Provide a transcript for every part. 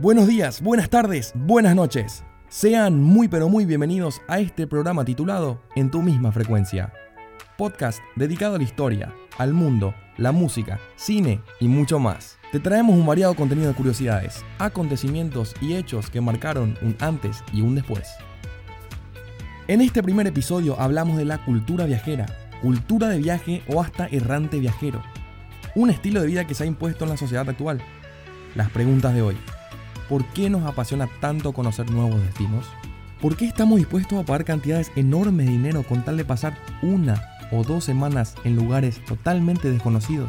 Buenos días, buenas tardes, buenas noches. Sean muy pero muy bienvenidos a este programa titulado En tu misma frecuencia. Podcast dedicado a la historia, al mundo, la música, cine y mucho más. Te traemos un variado contenido de curiosidades, acontecimientos y hechos que marcaron un antes y un después. En este primer episodio hablamos de la cultura viajera, cultura de viaje o hasta errante viajero. Un estilo de vida que se ha impuesto en la sociedad actual. Las preguntas de hoy. ¿Por qué nos apasiona tanto conocer nuevos destinos? ¿Por qué estamos dispuestos a pagar cantidades enormes de dinero con tal de pasar una o dos semanas en lugares totalmente desconocidos?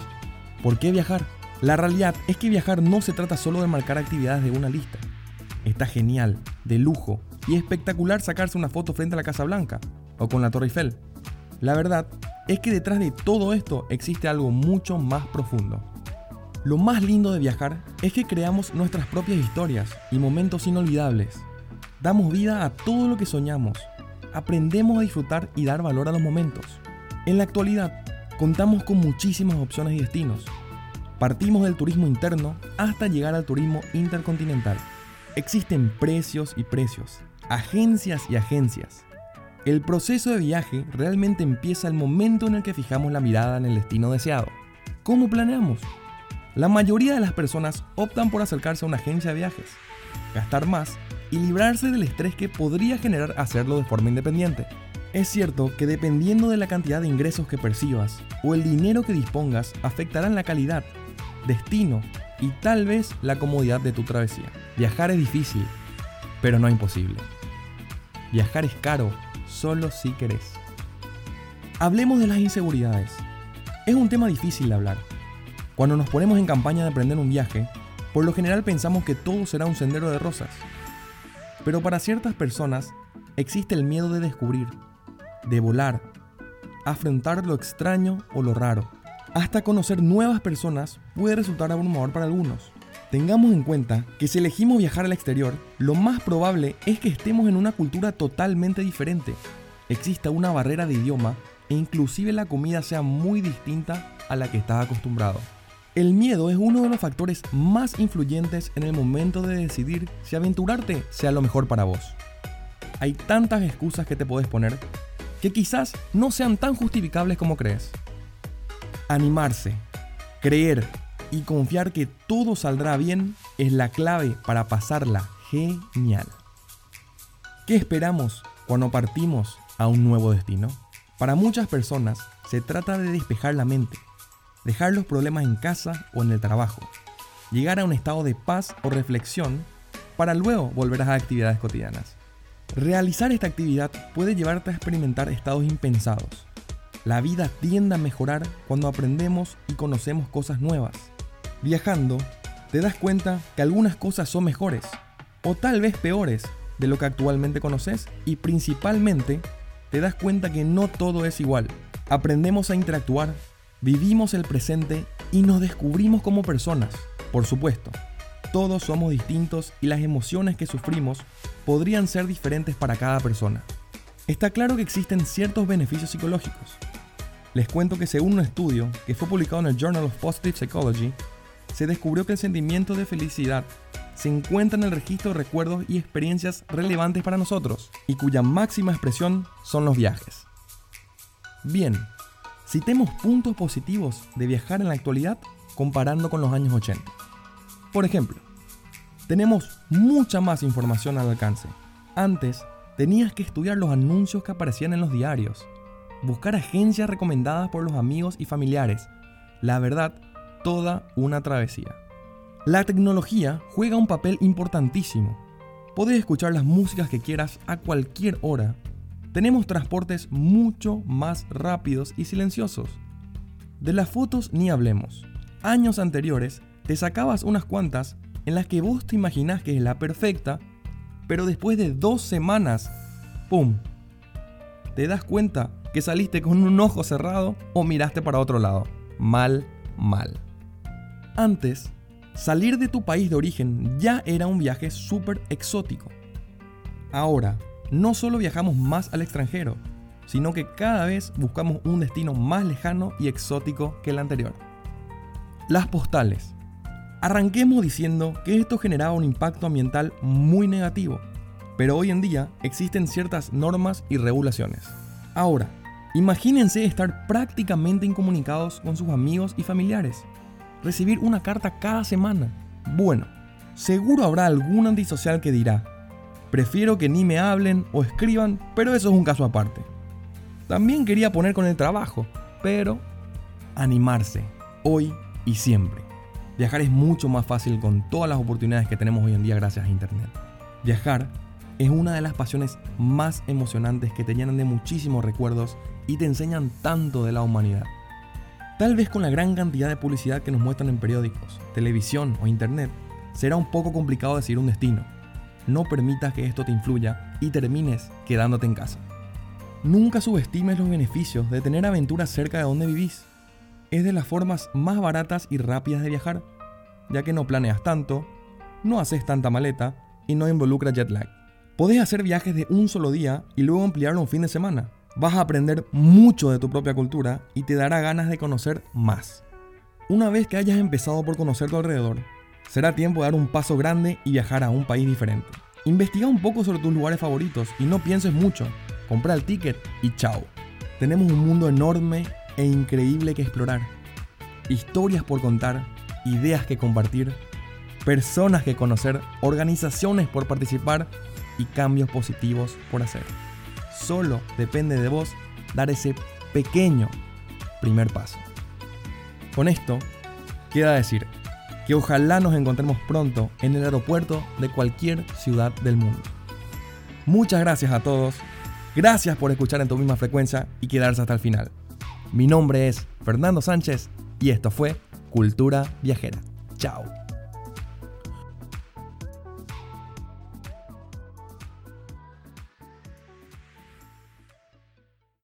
¿Por qué viajar? La realidad es que viajar no se trata solo de marcar actividades de una lista. Está genial, de lujo y espectacular sacarse una foto frente a la Casa Blanca o con la Torre Eiffel. La verdad es que detrás de todo esto existe algo mucho más profundo. Lo más lindo de viajar es que creamos nuestras propias historias y momentos inolvidables. Damos vida a todo lo que soñamos. Aprendemos a disfrutar y dar valor a los momentos. En la actualidad, contamos con muchísimas opciones y destinos. Partimos del turismo interno hasta llegar al turismo intercontinental. Existen precios y precios, agencias y agencias. El proceso de viaje realmente empieza el momento en el que fijamos la mirada en el destino deseado. ¿Cómo planeamos? La mayoría de las personas optan por acercarse a una agencia de viajes, gastar más y librarse del estrés que podría generar hacerlo de forma independiente. Es cierto que dependiendo de la cantidad de ingresos que percibas o el dinero que dispongas afectarán la calidad, destino y tal vez la comodidad de tu travesía. Viajar es difícil, pero no imposible. Viajar es caro, solo si querés. Hablemos de las inseguridades. Es un tema difícil de hablar, cuando nos ponemos en campaña de emprender un viaje, por lo general pensamos que todo será un sendero de rosas. Pero para ciertas personas existe el miedo de descubrir, de volar, afrontar lo extraño o lo raro. Hasta conocer nuevas personas puede resultar abrumador para algunos. Tengamos en cuenta que si elegimos viajar al exterior, lo más probable es que estemos en una cultura totalmente diferente. Exista una barrera de idioma e inclusive la comida sea muy distinta a la que estás acostumbrado. El miedo es uno de los factores más influyentes en el momento de decidir si aventurarte sea lo mejor para vos. Hay tantas excusas que te puedes poner que quizás no sean tan justificables como crees. Animarse, creer y confiar que todo saldrá bien es la clave para pasarla genial. ¿Qué esperamos cuando partimos a un nuevo destino? Para muchas personas se trata de despejar la mente dejar los problemas en casa o en el trabajo, llegar a un estado de paz o reflexión para luego volver a las actividades cotidianas. Realizar esta actividad puede llevarte a experimentar estados impensados. La vida tiende a mejorar cuando aprendemos y conocemos cosas nuevas. Viajando, te das cuenta que algunas cosas son mejores o tal vez peores de lo que actualmente conoces y principalmente te das cuenta que no todo es igual. Aprendemos a interactuar Vivimos el presente y nos descubrimos como personas. Por supuesto, todos somos distintos y las emociones que sufrimos podrían ser diferentes para cada persona. Está claro que existen ciertos beneficios psicológicos. Les cuento que según un estudio que fue publicado en el Journal of Positive Psychology, se descubrió que el sentimiento de felicidad se encuentra en el registro de recuerdos y experiencias relevantes para nosotros y cuya máxima expresión son los viajes. Bien, Citemos puntos positivos de viajar en la actualidad comparando con los años 80. Por ejemplo, tenemos mucha más información al alcance. Antes tenías que estudiar los anuncios que aparecían en los diarios, buscar agencias recomendadas por los amigos y familiares. La verdad, toda una travesía. La tecnología juega un papel importantísimo. Puedes escuchar las músicas que quieras a cualquier hora tenemos transportes mucho más rápidos y silenciosos. De las fotos ni hablemos. Años anteriores te sacabas unas cuantas en las que vos te imaginás que es la perfecta, pero después de dos semanas, ¡pum! Te das cuenta que saliste con un ojo cerrado o miraste para otro lado. Mal, mal. Antes, salir de tu país de origen ya era un viaje súper exótico. Ahora, no solo viajamos más al extranjero, sino que cada vez buscamos un destino más lejano y exótico que el anterior. Las postales. Arranquemos diciendo que esto generaba un impacto ambiental muy negativo, pero hoy en día existen ciertas normas y regulaciones. Ahora, imagínense estar prácticamente incomunicados con sus amigos y familiares, recibir una carta cada semana. Bueno, seguro habrá algún antisocial que dirá, prefiero que ni me hablen o escriban, pero eso es un caso aparte. También quería poner con el trabajo, pero animarse, hoy y siempre. Viajar es mucho más fácil con todas las oportunidades que tenemos hoy en día gracias a Internet. Viajar es una de las pasiones más emocionantes que te llenan de muchísimos recuerdos y te enseñan tanto de la humanidad. Tal vez con la gran cantidad de publicidad que nos muestran en periódicos, televisión o internet, será un poco complicado decidir un destino. No permitas que esto te influya y termines quedándote en casa. Nunca subestimes los beneficios de tener aventuras cerca de donde vivís es de las formas más baratas y rápidas de viajar, ya que no planeas tanto, no haces tanta maleta y no involucra jet lag. Podés hacer viajes de un solo día y luego ampliarlo un fin de semana. Vas a aprender mucho de tu propia cultura y te dará ganas de conocer más. Una vez que hayas empezado por conocer tu alrededor, será tiempo de dar un paso grande y viajar a un país diferente. Investiga un poco sobre tus lugares favoritos y no pienses mucho. Compra el ticket y chao. Tenemos un mundo enorme e increíble que explorar. Historias por contar, ideas que compartir, personas que conocer, organizaciones por participar y cambios positivos por hacer. Solo depende de vos dar ese pequeño primer paso. Con esto, queda decir que ojalá nos encontremos pronto en el aeropuerto de cualquier ciudad del mundo. Muchas gracias a todos, gracias por escuchar en tu misma frecuencia y quedarse hasta el final. Mi nombre es Fernando Sánchez y esto fue Cultura Viajera. Chao.